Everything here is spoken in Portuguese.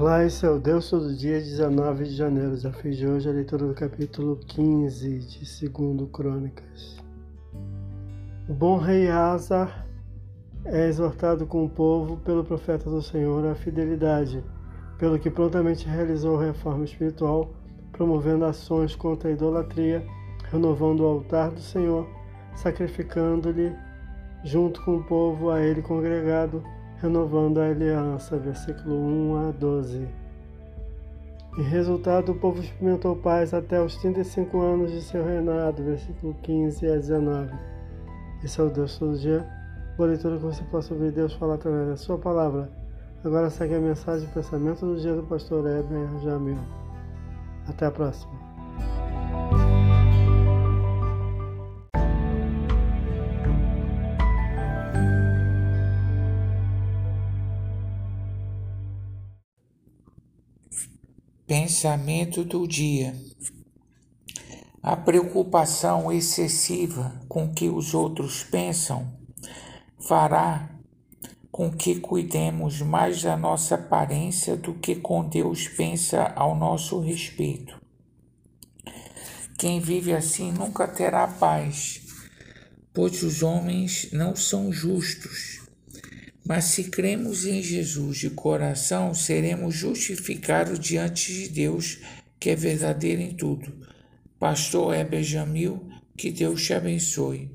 Olá, esse é o Deus Todo Dia, 19 de janeiro. Desafio de hoje é a leitura do capítulo 15 de 2 Crônicas. O bom rei Asa é exortado com o povo pelo profeta do Senhor à fidelidade, pelo que prontamente realizou reforma espiritual, promovendo ações contra a idolatria, renovando o altar do Senhor, sacrificando-lhe junto com o povo a ele congregado, renovando a aliança. Versículo 1 a 12. Em resultado, o povo experimentou paz até os 35 anos de seu reinado. Versículo 15 a 19. Esse é o Deus todo dia. Boa leitura que você possa ouvir Deus falar através da sua palavra. Agora segue a mensagem de pensamento do dia do pastor Heber Jamil. Até a próxima. Pensamento do dia. A preocupação excessiva com que os outros pensam fará com que cuidemos mais da nossa aparência do que com Deus pensa ao nosso respeito. Quem vive assim nunca terá paz, pois os homens não são justos mas se cremos em Jesus de coração, seremos justificados diante de Deus, que é verdadeiro em tudo. Pastor Heber Jamil, que Deus te abençoe.